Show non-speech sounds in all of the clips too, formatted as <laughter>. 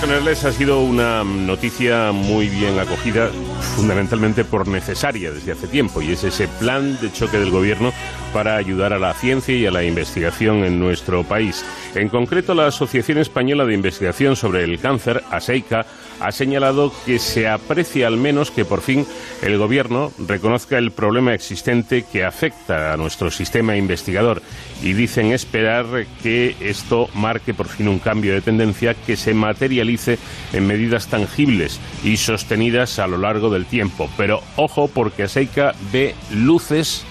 generales ha sido una noticia muy bien acogida, fundamentalmente por necesaria desde hace tiempo, y es ese plan de choque del gobierno para ayudar a la ciencia y a la investigación en nuestro país. En concreto, la Asociación Española de Investigación sobre el Cáncer, ASEICA, ha señalado que se aprecia al menos que por fin el gobierno reconozca el problema existente que afecta a nuestro sistema investigador y dicen esperar que esto marque por fin un cambio de tendencia que se materialice en medidas tangibles y sostenidas a lo largo del tiempo. Pero ojo porque ASEICA ve luces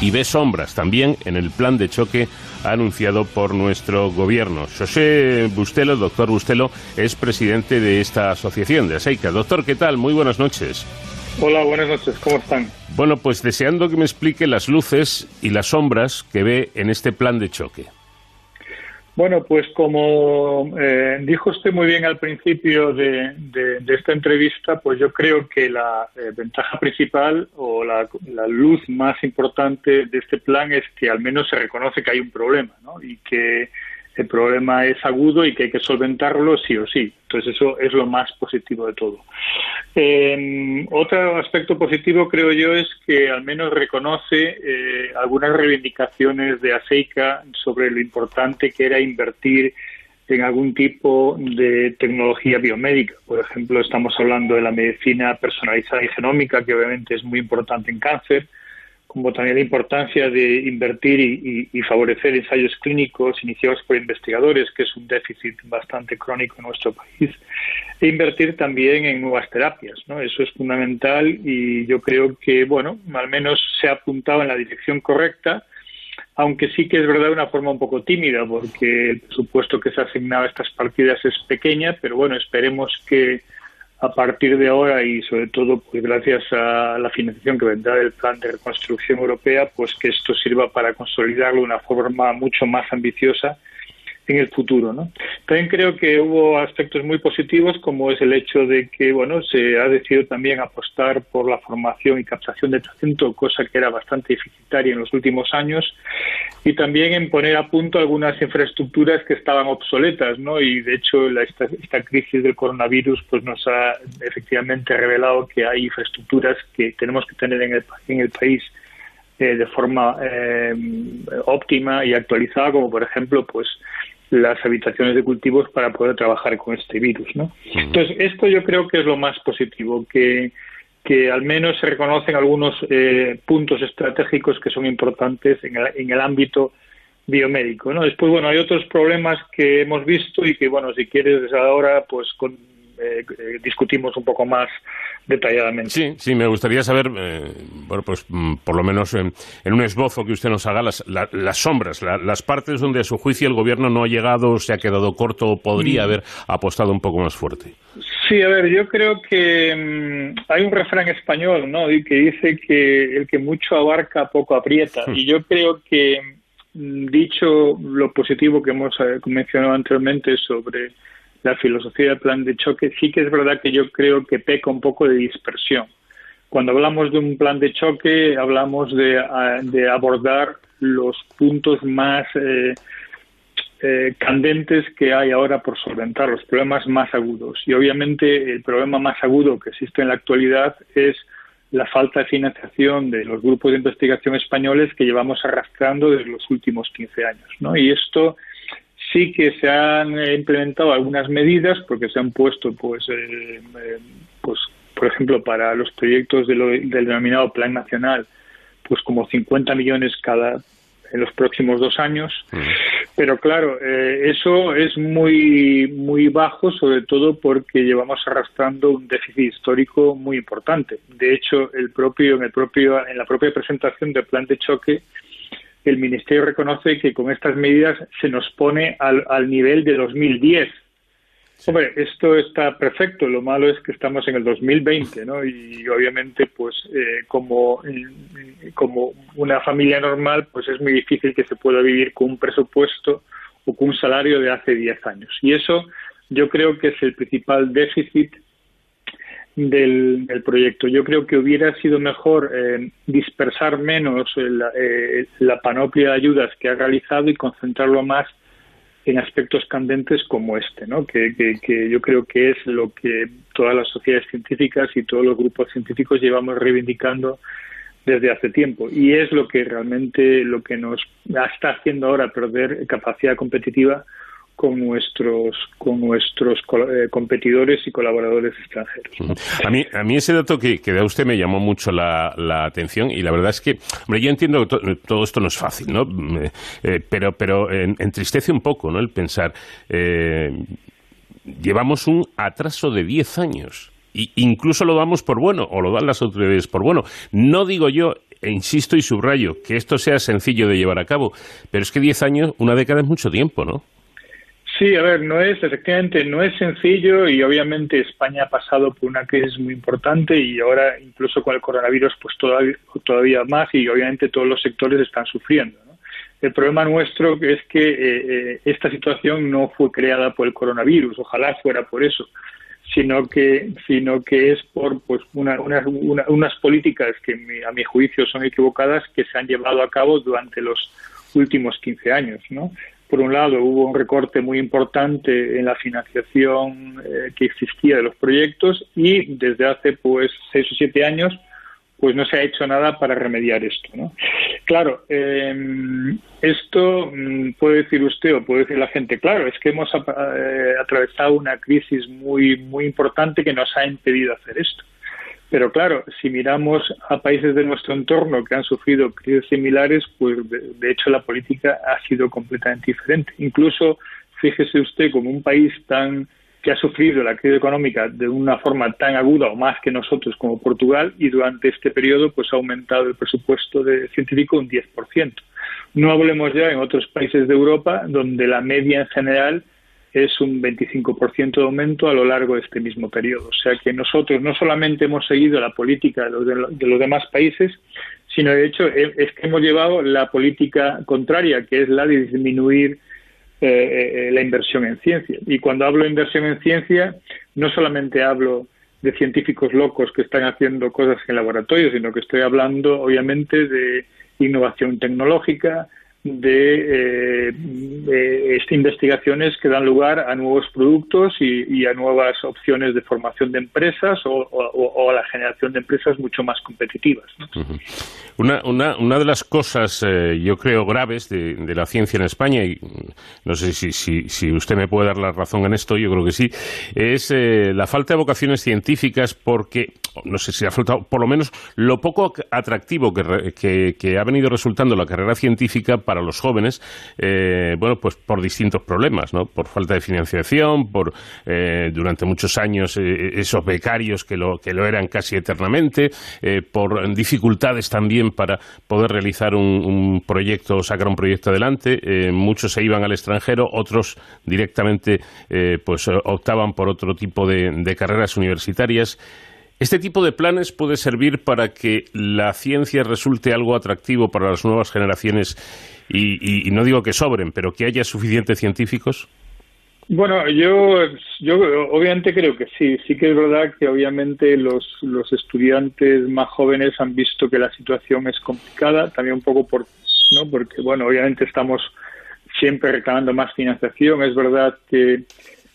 y ve sombras también en el plan de choque anunciado por nuestro gobierno. José Bustelo, doctor Bustelo, es presidente de esta asociación de ASEICA. Doctor, ¿qué tal? Muy buenas noches. Hola, buenas noches, ¿cómo están? Bueno, pues deseando que me explique las luces y las sombras que ve en este plan de choque. Bueno, pues como eh, dijo usted muy bien al principio de, esta entrevista, pues yo creo que la eh, ventaja principal o la, luz más importante de este plan es que al menos se reconoce que hay un problema ¿no? y que el problema es agudo y que hay que solventarlo sí o sí. Entonces eso es lo más positivo de todo. Eh, otro aspecto positivo creo yo es que al menos reconoce eh, algunas reivindicaciones de ASEICA sobre lo importante que era invertir en algún tipo de tecnología biomédica. Por ejemplo, estamos hablando de la medicina personalizada y genómica, que obviamente es muy importante en cáncer como también la importancia de invertir y, favorecer ensayos clínicos iniciados por investigadores, que es un déficit bastante crónico en nuestro país, e invertir también en nuevas terapias, ¿no? Eso es fundamental y yo creo que, bueno, al menos se ha apuntado en la dirección correcta, aunque sí que es verdad de una forma un poco tímida, porque el presupuesto que se ha asignado a estas partidas es pequeña, pero bueno, esperemos que a partir de ahora y sobre todo pues gracias a la financiación que vendrá del plan de reconstrucción europea, pues que esto sirva para consolidarlo de una forma mucho más ambiciosa en el futuro. ¿no? También creo que hubo aspectos muy positivos, como es el hecho de que bueno se ha decidido también apostar por la formación y captación de talento, cosa que era bastante deficitaria en los últimos años, y también en poner a punto algunas infraestructuras que estaban obsoletas, ¿no? Y de hecho esta, crisis del coronavirus pues nos ha efectivamente revelado que hay infraestructuras que tenemos que tener en el, en el país eh, de forma eh, óptima y actualizada, como por ejemplo pues las habitaciones de cultivos para poder trabajar con este virus. ¿no? Entonces, esto yo creo que es lo más positivo, que, que al menos se reconocen algunos eh, puntos estratégicos que son importantes en el, en el ámbito biomédico. ¿no? Después, bueno, hay otros problemas que hemos visto y que, bueno, si quieres desde ahora, pues con, eh, eh, discutimos un poco más detalladamente. Sí, sí, me gustaría saber, eh, bueno, pues mm, por lo menos en, un esbozo que usted nos haga, las, las sombras, las partes donde a su juicio el gobierno no ha llegado, se ha quedado corto o podría mm. haber apostado un poco más fuerte. Sí, a ver, yo creo que mm, hay un refrán español, ¿no? Y que dice que el que mucho abarca poco aprieta. Hmm. Y yo creo que dicho lo positivo que hemos mencionado anteriormente sobre la filosofía del plan de choque, sí que es verdad que yo creo que peca un poco de dispersión. Cuando hablamos de un plan de choque, hablamos de, abordar los puntos más eh, eh, candentes que hay ahora por solventar, los problemas más agudos. Y obviamente el problema más agudo que existe en la actualidad es la falta de financiación de los grupos de investigación españoles que llevamos arrastrando desde los últimos 15 años. ¿no? Y esto sí que se han implementado algunas medidas porque se han puesto pues eh, eh, pues por ejemplo para los proyectos del denominado plan nacional pues como 50 millones cada en los próximos dos años. Pero claro eh, eso es muy muy bajo sobre todo porque llevamos arrastrando un déficit histórico muy importante. De hecho el propio en el propio en la propia presentación del plan de choque el Ministerio reconoce que con estas medidas se nos pone al, al nivel de 2010. Hombre, esto está perfecto. Lo malo es que estamos en el 2020, ¿no? Y obviamente, pues, eh, como, como una familia normal, pues es muy difícil que se pueda vivir con un presupuesto o con un salario de hace 10 años. Y eso yo creo que es el principal déficit del, proyecto. Yo creo que hubiera sido mejor eh, dispersar menos eh, la panoplia de ayudas que ha realizado y concentrarlo más en aspectos candentes como este, ¿no? Que, que, yo creo que es lo que todas las sociedades científicas y todos los grupos científicos llevamos reivindicando desde hace tiempo y es lo que realmente lo que nos está haciendo ahora perder capacidad competitiva con nuestros con nuestros eh, competidores y colaboradores extranjeros. A mí, a mí ese dato que, que da usted me llamó mucho la, la, atención y la verdad es que, hombre, yo entiendo que todo esto no es fácil, ¿no? Eh, eh, pero pero entristece un poco, ¿no? El pensar, llevamos un atraso de 10 años. Y incluso lo damos por bueno, o lo dan las autoridades por bueno. No digo yo, e insisto y subrayo, que esto sea sencillo de llevar a cabo, pero es que 10 años, una década es mucho tiempo, ¿no? Sí, a ver, no es, efectivamente, no es sencillo y obviamente España ha pasado por una crisis muy importante y ahora incluso con el coronavirus pues todavía, todavía más y obviamente todos los sectores están sufriendo. El problema nuestro es que eh, eh, esta situación no fue creada por el coronavirus, ojalá fuera por eso, sino que, sino que es por pues una, unas políticas que a mi juicio son equivocadas que se han llevado a cabo durante los últimos 15 años, ¿no? Por un lado, hubo un recorte muy importante en la financiación eh, que existía de los proyectos y desde hace pues seis o siete años pues no se ha hecho nada para remediar esto. ¿no? Claro, em, esto mm, puede decir usted o puede decir la gente, claro, es que hemos eh, atravesado una crisis muy, muy importante que nos ha impedido hacer esto. Pero claro, si miramos a países de nuestro entorno que han sufrido crisis similares, pues de, hecho la política ha sido completamente diferente. Incluso, fíjese usted, como un país tan que ha sufrido la crisis económica de una forma tan aguda o más que nosotros como Portugal y durante este periodo pues ha aumentado el presupuesto de científico un 10%. No hablemos ya en otros países de Europa donde la media en general es un 25% de aumento a lo largo de este mismo periodo. O sea que nosotros no solamente hemos seguido la política de los, demás países, sino de hecho es que hemos llevado la política contraria, que es la de disminuir eh, eh, la inversión en ciencia. Y cuando hablo de inversión en ciencia, no solamente hablo de científicos locos que están haciendo cosas en laboratorio, sino que estoy hablando, obviamente, de innovación tecnológica, de, eh, este, investigaciones que dan lugar a nuevos productos y, a nuevas opciones de formación de empresas o, a la generación de empresas mucho más competitivas. una, una, una, de las cosas, eh, yo creo, graves de, la ciencia en España, y no sé si, si, si, usted me puede dar la razón en esto, yo creo que sí, es eh, la falta de vocaciones científicas porque, no sé si ha faltado, por lo menos lo poco atractivo que, que, ha venido resultando la carrera científica para los jóvenes, eh, bueno, pues por distintos problemas, ¿no? Por falta de financiación, por eh, durante muchos años eh, esos becarios que lo, que lo eran casi eternamente, por dificultades también para poder realizar un, proyecto sacar un proyecto adelante. muchos se iban al extranjero, otros directamente pues optaban por otro tipo de carreras universitarias. ¿Este tipo de planes puede servir para que la ciencia resulte algo atractivo para las nuevas generaciones y, no digo que sobren, pero que haya suficientes científicos? Bueno, yo, yo obviamente creo que sí. Sí que es verdad que obviamente los, los estudiantes más jóvenes han visto que la situación es complicada, también un poco por, ¿no? porque, bueno, obviamente estamos siempre reclamando más financiación. Es verdad que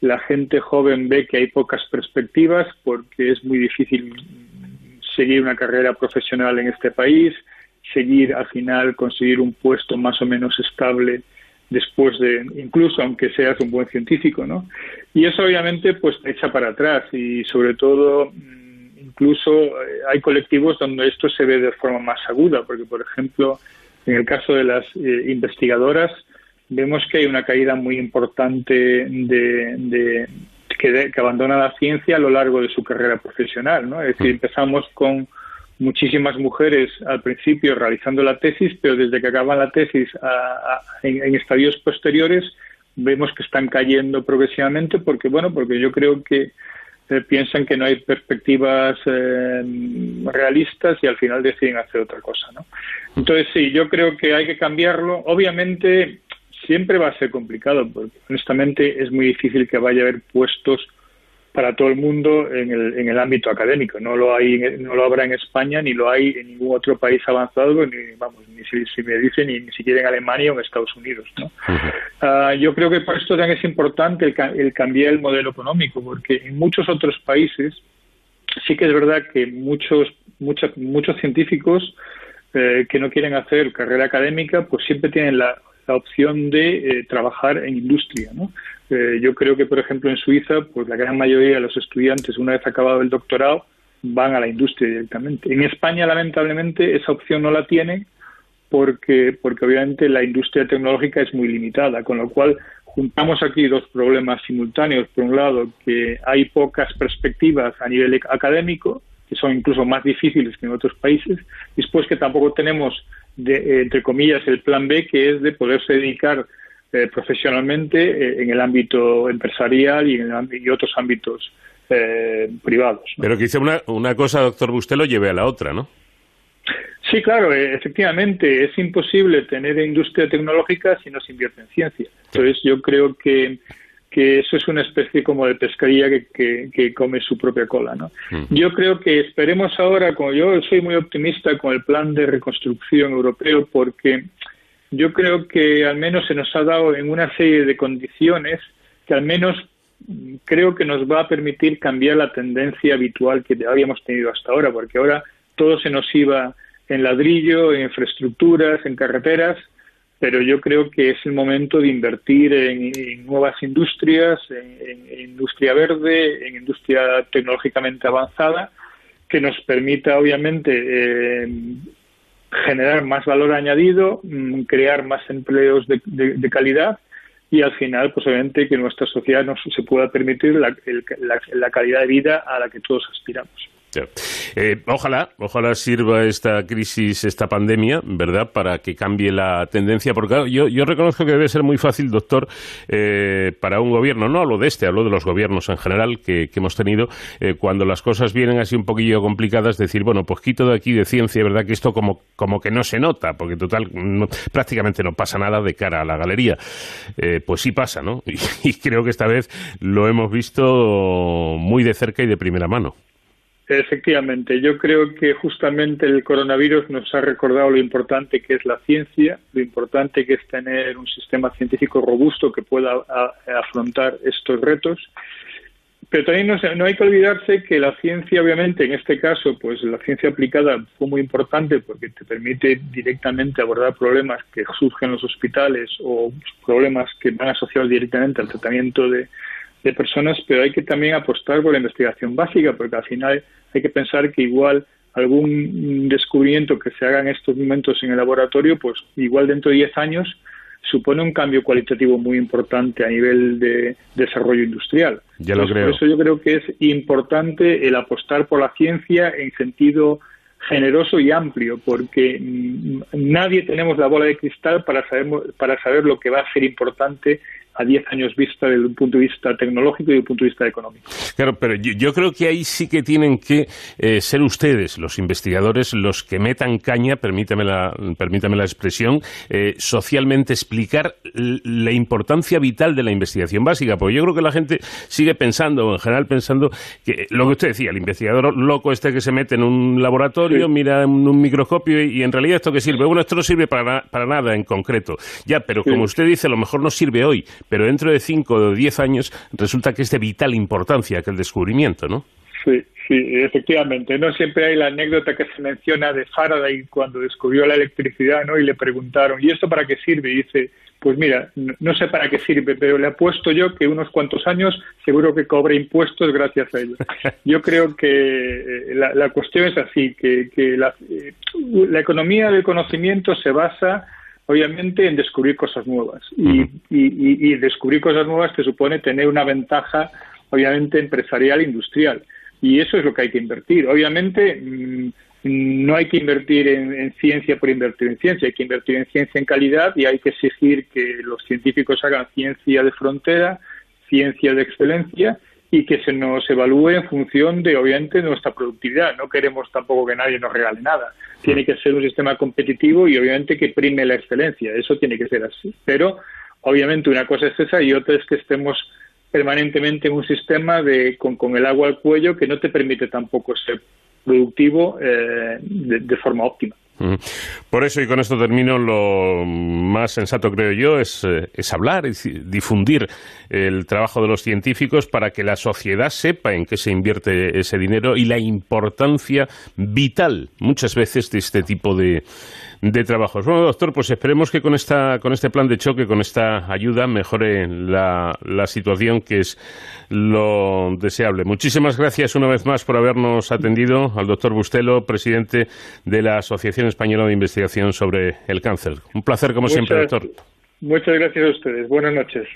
la gente joven ve que hay pocas perspectivas porque es muy difícil seguir una carrera profesional en este país, seguir al final conseguir un puesto más o menos estable después de, incluso aunque seas un buen científico, ¿no? Y eso obviamente pues te echa para atrás y sobre todo mm, incluso eh, hay colectivos donde esto se ve de forma más aguda, porque por ejemplo en el caso de las eh, investigadoras vemos que hay una caída muy importante de, que, abandona la ciencia a lo largo de su carrera profesional, ¿no? Es decir, mm. empezamos con muchísimas mujeres al principio realizando la tesis, pero desde que acaban la tesis en, estadios posteriores vemos que están cayendo progresivamente porque, bueno, porque yo creo que eh, piensan que no hay perspectivas eh, realistas y al final deciden hacer otra cosa, ¿no? Mm. Entonces, sí, yo creo que hay que cambiarlo. Obviamente, siempre va a ser complicado, porque honestamente es muy difícil que vaya a haber puestos para todo el mundo en el, en el ámbito académico. No lo hay, no lo habrá en España ni lo hay en ningún otro país avanzado, ni vamos, ni si, me dicen ni, ni, siquiera en Alemania o en Estados Unidos. ¿no? Ah, yo creo que por esto también es importante el, el cambiar el modelo económico, porque en muchos otros países sí que es verdad que muchos muchos muchos científicos eh, que no quieren hacer carrera académica, pues siempre tienen la, la opción de eh, trabajar en industria. ¿no? Eh, yo creo que, por ejemplo, en Suiza, pues la gran mayoría de los estudiantes, una vez acabado el doctorado, van a la industria directamente. En España, lamentablemente, esa opción no la tienen porque, porque obviamente la industria tecnológica es muy limitada, con lo cual juntamos aquí dos problemas simultáneos. Por un lado, que hay pocas perspectivas a nivel académico, que son incluso más difíciles que en otros países, después que tampoco tenemos de, entre comillas, el plan B, que es de poderse dedicar eh, profesionalmente eh, en el ámbito empresarial y en y otros ámbitos eh, privados. Pero que una, una cosa, doctor Bustelo, lleve a la otra, ¿no? Sí, claro, efectivamente, es imposible tener industria tecnológica si no se invierte en ciencia. Entonces, yo creo que que eso es una especie como de pescadilla que, que, come su propia cola. ¿no? Yo creo que esperemos ahora, como yo soy muy optimista con el plan de reconstrucción europeo, porque yo creo que al menos se nos ha dado en una serie de condiciones que al menos creo que nos va a permitir cambiar la tendencia habitual que habíamos tenido hasta ahora, porque ahora todo se nos iba en ladrillo, en infraestructuras, en carreteras, pero yo creo que es el momento de invertir en, nuevas industrias, en, industria verde, en industria tecnológicamente avanzada, que nos permita, obviamente, eh, generar más valor añadido, mm, crear más empleos de, calidad y al final, pues obviamente, que nuestra sociedad nos, se pueda permitir la calidad de vida a la que todos aspiramos. Eh, ojalá, ojalá sirva esta crisis, esta pandemia, ¿verdad?, para que cambie la tendencia. Porque yo, reconozco que debe ser muy fácil, doctor, eh, para un gobierno, no hablo de este, hablo de los gobiernos en general que, hemos tenido, eh, cuando las cosas vienen así un poquillo complicadas, decir, bueno, pues quito de aquí de ciencia, ¿verdad?, que esto como, como que no se nota, porque total, prácticamente no pasa nada de cara a la galería. pues sí pasa, ¿no? <laughs> y creo que esta vez lo hemos visto muy de cerca y de primera mano. Efectivamente, yo creo que justamente el coronavirus nos ha recordado lo importante que es la ciencia, lo importante que es tener un sistema científico robusto que pueda afrontar estos retos. Pero también no, hay que olvidarse que la ciencia, obviamente, en este caso, pues la ciencia aplicada fue muy importante porque te permite directamente abordar problemas que surgen en los hospitales o problemas que van asociados directamente al tratamiento de, de personas, pero hay que también apostar por la investigación básica, porque al final hay que pensar que igual algún descubrimiento que se haga en estos momentos en el laboratorio, pues igual dentro de 10 años supone un cambio cualitativo muy importante a nivel de desarrollo industrial. Ya lo creo. Por eso yo creo que es importante el apostar por la ciencia en sentido generoso y amplio, porque mm, nadie tenemos la bola de cristal para saber, para saber lo que va a ser importante a 10 años vista desde un punto de vista tecnológico y desde un punto de vista económico. Claro, pero yo, creo que ahí sí que tienen que eh, ser ustedes, los investigadores, los que metan caña, permítame la, permítame la expresión, eh, socialmente explicar la importancia vital de la investigación básica, porque yo creo que la gente sigue pensando, o en general pensando, que lo que usted decía, el investigador loco este que se mete en un laboratorio, mira en un microscopio y, en realidad esto que sirve, bueno, esto no sirve para, para nada en concreto. Ya, pero como usted dice, a lo mejor no sirve hoy, pero dentro de 5 o 10 años resulta que es de vital importancia aquel descubrimiento, ¿no? Sí, sí, efectivamente. No siempre hay la anécdota que se menciona de Faraday cuando descubrió la electricidad, ¿no? Y le preguntaron, ¿y esto para qué sirve? Y dice, pues mira, no sé para qué sirve, pero le apuesto yo que unos cuantos años seguro que cobra impuestos gracias a ello. <laughs> Yo creo que eh, la, cuestión es así, que, que la, eh, la economía del conocimiento se basa obviamente en descubrir cosas nuevas. Y, y, descubrir cosas nuevas te supone tener una ventaja, obviamente, empresarial e industrial. Y eso es lo que hay que invertir. Obviamente, mm, no hay que invertir en, ciencia por invertir en ciencia, hay que invertir en ciencia en calidad y hay que exigir que los científicos hagan ciencia de frontera, ciencia de excelencia y que se nos evalúe en función de, obviamente, nuestra productividad. No queremos tampoco que nadie nos regale nada. Tiene que ser un sistema competitivo y, obviamente, que prime la excelencia. Eso tiene que ser así. Pero, obviamente, una cosa es esa y otra es que estemos permanentemente en un sistema de con, el agua al cuello que no te permite tampoco ser productivo eh, de, forma óptima. Por eso, y con esto termino, lo más sensato, creo yo, es, eh, hablar, es difundir el trabajo de los científicos para que la sociedad sepa en qué se invierte ese dinero y la importancia vital, muchas veces, de este tipo de, de trabajos. Bueno, doctor, pues esperemos que con, esta, con este plan de choque, con esta ayuda, mejore la, la situación, que es lo deseable. Muchísimas gracias una vez más por habernos atendido al doctor Bustelo, presidente de la Asociación Española de Investigación sobre el Cáncer. Un placer, como siempre, doctor. Muchas gracias a ustedes. Buenas noches.